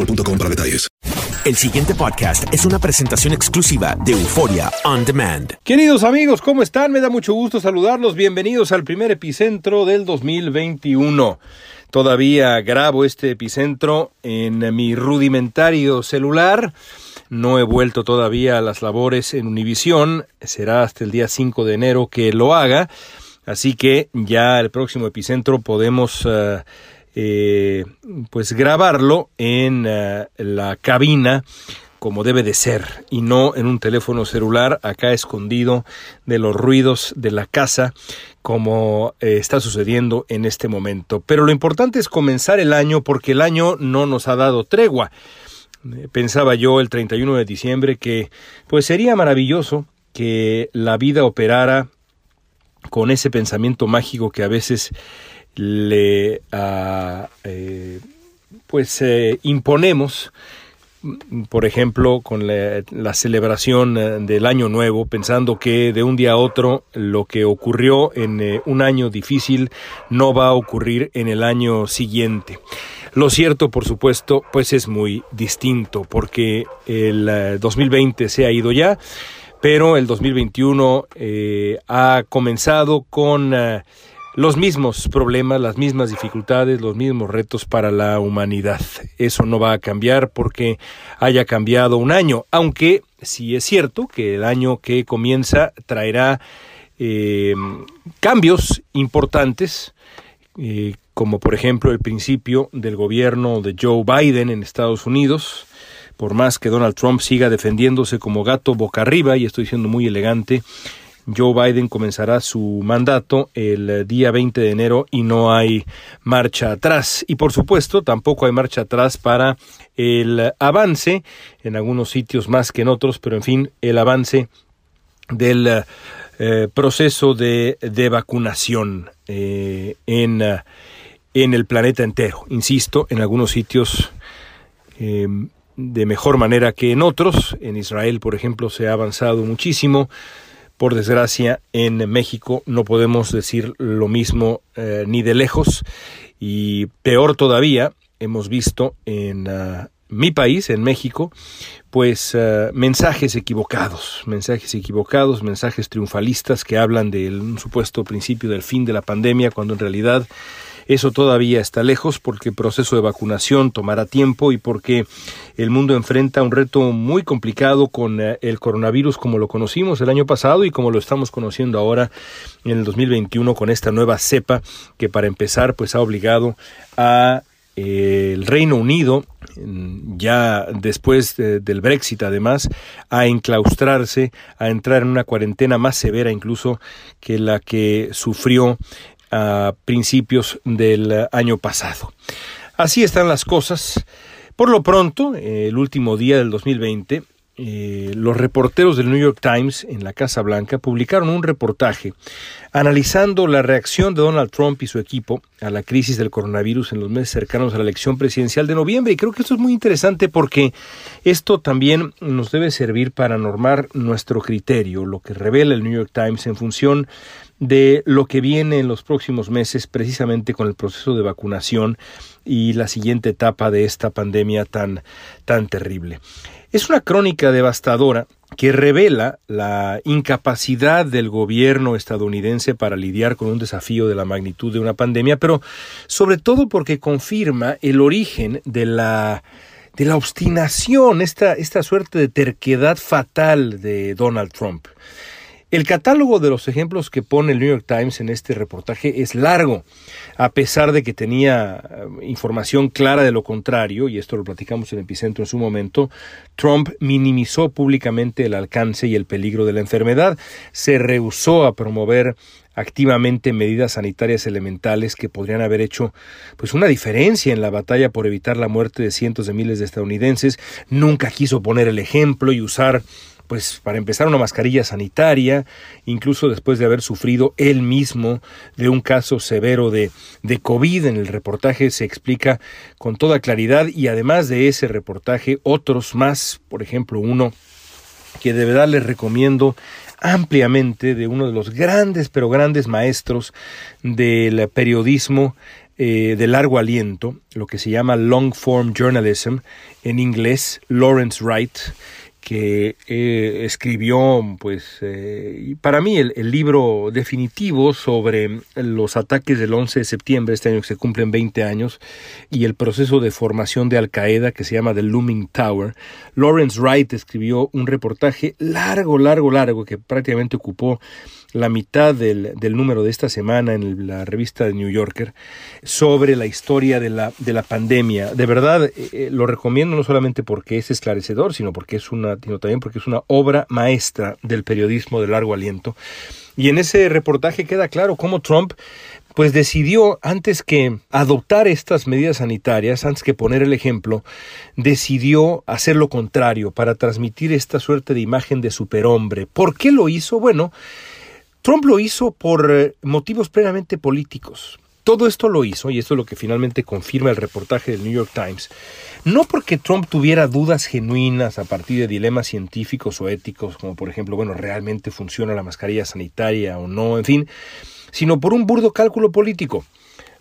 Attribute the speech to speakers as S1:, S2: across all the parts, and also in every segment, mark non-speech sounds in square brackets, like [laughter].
S1: boostmobile.com para detalles.
S2: El siguiente podcast es una presentación exclusiva de Euforia On Demand.
S3: Queridos amigos, ¿cómo están? Me da mucho gusto saludarlos. Bienvenidos al primer epicentro del 2021. Todavía grabo este epicentro en mi rudimentario celular. No he vuelto todavía a las labores en Univisión. Será hasta el día 5 de enero que lo haga. Así que ya el próximo epicentro podemos uh, eh, pues grabarlo en uh, la cabina como debe de ser y no en un teléfono celular acá escondido de los ruidos de la casa como eh, está sucediendo en este momento. Pero lo importante es comenzar el año porque el año no nos ha dado tregua. Eh, pensaba yo el 31 de diciembre que pues sería maravilloso que la vida operara con ese pensamiento mágico que a veces le uh, eh, pues eh, imponemos por ejemplo, con la, la, celebración del Año Nuevo, pensando que de un día a otro lo que ocurrió en eh, un año difícil no va a ocurrir en el año siguiente. Lo cierto, por supuesto, pues es muy distinto, porque el eh, 2020 se ha ido ya, pero el 2021 eh, ha comenzado con eh, los mismos problemas, las mismas dificultades, los mismos retos para la humanidad. Eso no va a cambiar porque haya cambiado un año, aunque sí es cierto que el año que comienza traerá eh, cambios importantes, eh, como por ejemplo el principio del gobierno de Joe Biden en Estados Unidos, por más que Donald Trump siga defendiéndose como gato boca arriba, y estoy siendo muy elegante, Joe Biden comenzará su mandato el día 20 de enero y no hay marcha atrás. Y por supuesto, tampoco hay marcha atrás para el avance, en algunos sitios más que en otros, pero en fin, el avance del eh, proceso de, de vacunación eh, en, en, el planeta entero. Insisto, en algunos sitios eh, de mejor manera que en otros. En Israel, por ejemplo, se ha avanzado muchísimo. Por desgracia, en México no podemos decir lo mismo eh, ni de lejos. Y peor todavía, hemos visto en uh, mi país, en México, pues uh, mensajes equivocados, mensajes equivocados, mensajes triunfalistas que hablan del supuesto principio del fin de la pandemia, cuando en realidad eso todavía está lejos porque el proceso de vacunación tomará tiempo y porque el mundo enfrenta un reto muy complicado con el coronavirus como lo conocimos el año pasado y como lo estamos conociendo ahora en el 2021 con esta nueva cepa que para empezar pues ha obligado a eh, el Reino Unido ya después del Brexit además, a enclaustrarse, a entrar en una cuarentena más severa incluso que la que sufrió a principios del año pasado. Así están las cosas. Por lo pronto, el último día del 2020, eh, los reporteros del New York Times en la Casa Blanca publicaron un reportaje analizando la reacción de Donald Trump y su equipo a la crisis del coronavirus en los meses cercanos a la elección presidencial de noviembre. Y creo que esto es muy interesante porque esto también nos debe servir para normar nuestro criterio, lo que revela el New York Times en función de lo que viene en los próximos meses precisamente con el proceso de vacunación y la siguiente etapa de esta pandemia tan, tan terrible. Es una crónica devastadora que revela la incapacidad del gobierno estadounidense para lidiar con un desafío de la magnitud de una pandemia, pero sobre todo porque confirma el origen de la de la obstinación, esta, esta suerte de terquedad fatal de Donald Trump. El catálogo de los ejemplos que pone el New York Times en este reportaje es largo, a pesar de que tenía eh, información clara de lo contrario, y esto lo platicamos en Epicentro en su momento, Trump minimizó públicamente el alcance y el peligro de la enfermedad, se rehusó a promover activamente medidas sanitarias elementales que podrían haber hecho pues una diferencia en la batalla por evitar la muerte de cientos de miles de estadounidenses, nunca quiso poner el ejemplo y usar pues para empezar una mascarilla sanitaria, incluso después de haber sufrido él mismo de un caso severo de, de COVID. En el reportaje se explica con toda claridad y además de ese reportaje otros más, por ejemplo uno que de verdad les recomiendo ampliamente de uno de los grandes, pero grandes maestros del periodismo eh, de largo aliento, lo que se llama long form journalism en inglés, Lawrence Wright que eh, escribió, pues, eh, para mí el, libro definitivo sobre los ataques del 11 de septiembre, este año que se cumplen 20 años, y el proceso de formación de Al Qaeda que se llama The Looming Tower. Lawrence Wright escribió un reportaje largo, largo, largo, que prácticamente ocupó la mitad del, del, número de esta semana en la revista de New Yorker sobre la historia de la, de la pandemia. De verdad, eh, eh, lo recomiendo no solamente porque es esclarecedor, sino porque es una, sino también porque es una obra maestra del periodismo de largo aliento. Y en ese reportaje queda claro cómo Trump pues decidió, antes que adoptar estas medidas sanitarias, antes que poner el ejemplo, decidió hacer lo contrario para transmitir esta suerte de imagen de superhombre. ¿Por qué lo hizo? Bueno, Trump lo hizo por eh, motivos plenamente políticos. Todo esto lo hizo, y esto es lo que finalmente confirma el reportaje del New York Times, no porque Trump tuviera dudas genuinas a partir de dilemas científicos o éticos, como por ejemplo, bueno, realmente funciona la mascarilla sanitaria o no, en fin, sino por un burdo cálculo político.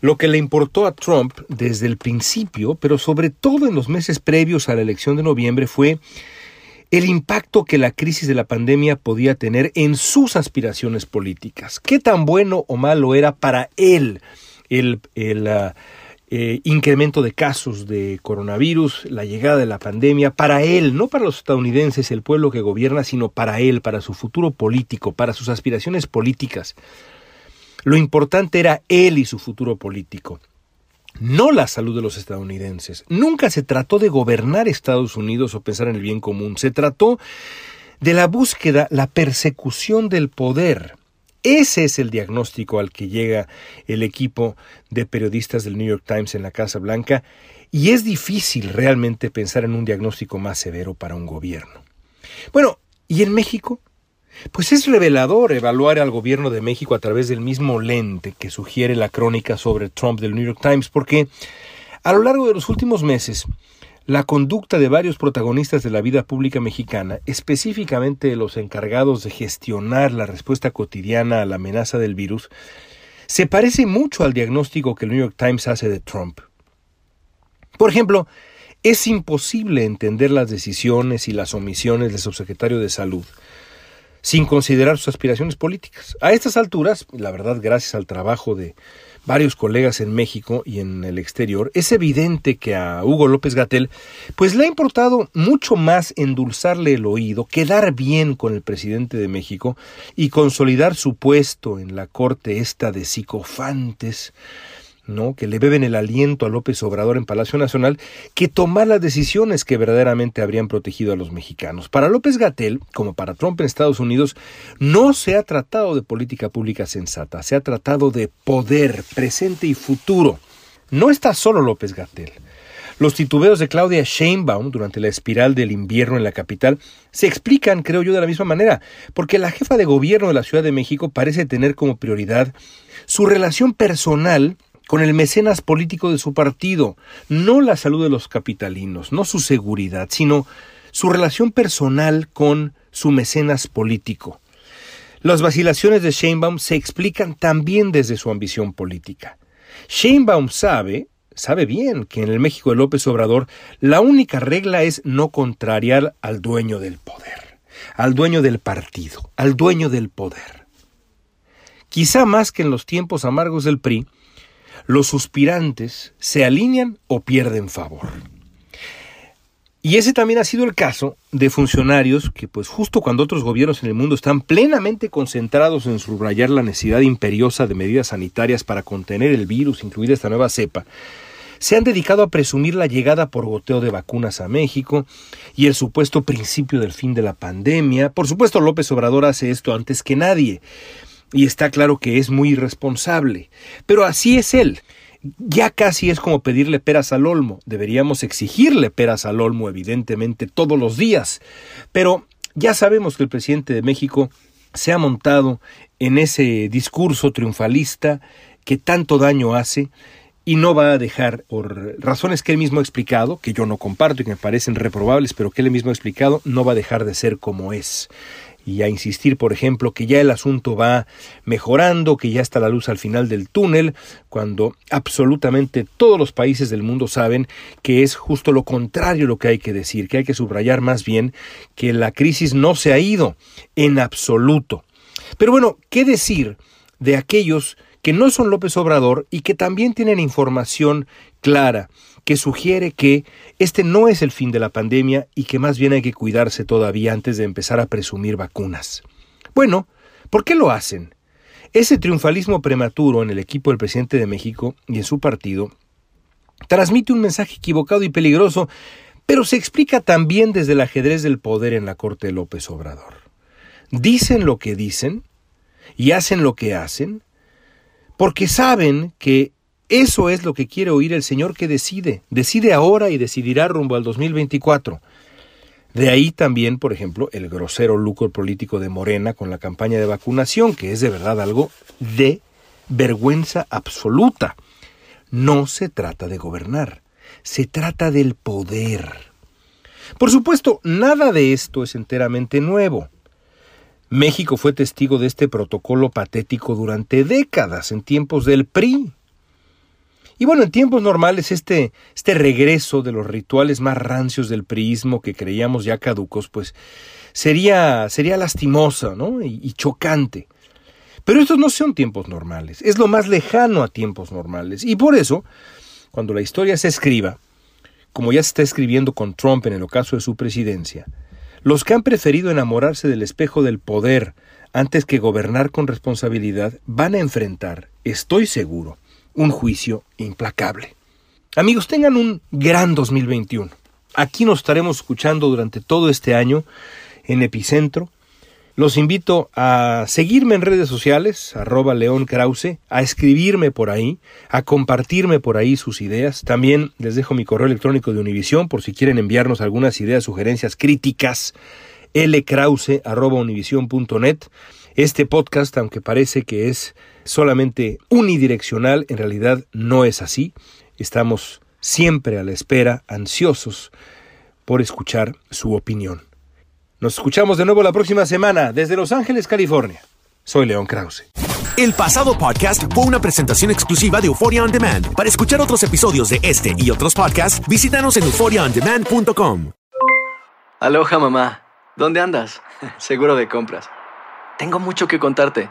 S3: Lo que le importó a Trump desde el principio, pero sobre todo en los meses previos a la elección de noviembre, fue el impacto que la crisis de la pandemia podía tener en sus aspiraciones políticas. ¿Qué tan bueno o malo era para él el, ah, eh, incremento de casos de coronavirus, la llegada de la pandemia, para él, no para los estadounidenses, el pueblo que gobierna, sino para él, para su futuro político, para sus aspiraciones políticas? Lo importante era él y su futuro político no la salud de los estadounidenses. Nunca se trató de gobernar Estados Unidos o pensar en el bien común. Se trató de la búsqueda, la persecución del poder. Ese es el diagnóstico al que llega el equipo de periodistas del New York Times en la Casa Blanca y es difícil realmente pensar en un diagnóstico más severo para un gobierno. Bueno, ¿y en México? Pues es revelador evaluar al gobierno de México a través del mismo lente que sugiere la crónica sobre Trump del New York Times, porque a lo largo de los últimos meses, la conducta de varios protagonistas de la vida pública mexicana, específicamente los encargados de gestionar la respuesta cotidiana a la amenaza del virus, se parece mucho al diagnóstico que el New York Times hace de Trump. Por ejemplo, es imposible entender las decisiones y las omisiones del subsecretario de Salud, sin considerar sus aspiraciones políticas. A estas alturas, la verdad, gracias al trabajo de varios colegas en México y en el exterior, es evidente que a Hugo López Gatel pues le ha importado mucho más endulzarle el oído, quedar bien con el presidente de México y consolidar su puesto en la corte esta de psicofantes ¿no? que le beben el aliento a López Obrador en Palacio Nacional, que tomar las decisiones que verdaderamente habrían protegido a los mexicanos. Para López Gatel, como para Trump en Estados Unidos, no se ha tratado de política pública sensata, se ha tratado de poder presente y futuro. No está solo López Gatel. Los titubeos de Claudia Sheinbaum durante la espiral del invierno en la capital se explican, creo yo, de la misma manera, porque la jefa de gobierno de la Ciudad de México parece tener como prioridad su relación personal con el mecenas político de su partido, no la salud de los capitalinos, no su seguridad, sino su relación personal con su mecenas político. Las vacilaciones de Sheinbaum se explican también desde su ambición política. Sheinbaum sabe, sabe bien que en el México de López Obrador la única regla es no contrariar al dueño del poder, al dueño del partido, al dueño del poder. Quizá más que en los tiempos amargos del PRI, los suspirantes se alinean o pierden favor. Y ese también ha sido el caso de funcionarios que, pues justo cuando otros gobiernos en el mundo están plenamente concentrados en subrayar la necesidad imperiosa de medidas sanitarias para contener el virus, incluida esta nueva cepa, se han dedicado a presumir la llegada por goteo de vacunas a México y el supuesto principio del fin de la pandemia. Por supuesto, López Obrador hace esto antes que nadie y está claro que es muy irresponsable, pero así es él. Ya casi es como pedirle peras al olmo. Deberíamos exigirle peras al olmo, evidentemente, todos los días. Pero ya sabemos que el presidente de México se ha montado en ese discurso triunfalista que tanto daño hace y no va a dejar, por razones que él mismo ha explicado, que yo no comparto y que me parecen reprobables, pero que él mismo ha explicado, no va a dejar de ser como es. Y a insistir, por ejemplo, que ya el asunto va mejorando, que ya está la luz al final del túnel, cuando absolutamente todos los países del mundo saben que es justo lo contrario lo que hay que decir, que hay que subrayar más bien que la crisis no se ha ido en absoluto. Pero bueno, ¿qué decir de aquellos que no son López Obrador y que también tienen información clara que sugiere que este no es el fin de la pandemia y que más bien hay que cuidarse todavía antes de empezar a presumir vacunas. Bueno, ¿por qué lo hacen? Ese triunfalismo prematuro en el equipo del presidente de México y en su partido transmite un mensaje equivocado y peligroso, pero se explica también desde el ajedrez del poder en la corte de López Obrador. Dicen lo que dicen y hacen lo que hacen porque saben que eso es lo que quiere oír el Señor que decide, decide ahora y decidirá rumbo al 2024. De ahí también, por ejemplo, el grosero lucro político de Morena con la campaña de vacunación, que es de verdad algo de vergüenza absoluta. No se trata de gobernar, se trata del poder. Por supuesto, nada de esto es enteramente nuevo. México fue testigo de este protocolo patético durante décadas, en tiempos del PRI. Y bueno, en tiempos normales este, este regreso de los rituales más rancios del priismo que creíamos ya caducos, pues sería, sería lastimosa ¿no? y, y chocante. Pero estos no son tiempos normales, es lo más lejano a tiempos normales. Y por eso, cuando la historia se escriba, como ya se está escribiendo con Trump en el ocaso de su presidencia, los que han preferido enamorarse del espejo del poder antes que gobernar con responsabilidad van a enfrentar, estoy seguro, un juicio implacable. Amigos, tengan un gran 2021. Aquí nos estaremos escuchando durante todo este año en Epicentro los invito a seguirme en redes sociales, arroba León Krause, a escribirme por ahí, a compartirme por ahí sus ideas. También les dejo mi correo electrónico de Univisión por si quieren enviarnos algunas ideas, sugerencias, críticas, lkrause.univision.net. Este podcast, aunque parece que es solamente unidireccional, en realidad no es así. Estamos siempre a la espera, ansiosos por escuchar su opinión. Nos escuchamos de nuevo la próxima semana desde Los Ángeles, California. Soy León Krause.
S2: El pasado podcast fue una presentación exclusiva de Euphoria On Demand. Para escuchar otros episodios de este y otros podcasts, visítanos en euphoriaondemand.com.
S4: Aloha mamá, ¿dónde andas? [laughs] Seguro de compras. Tengo mucho que contarte.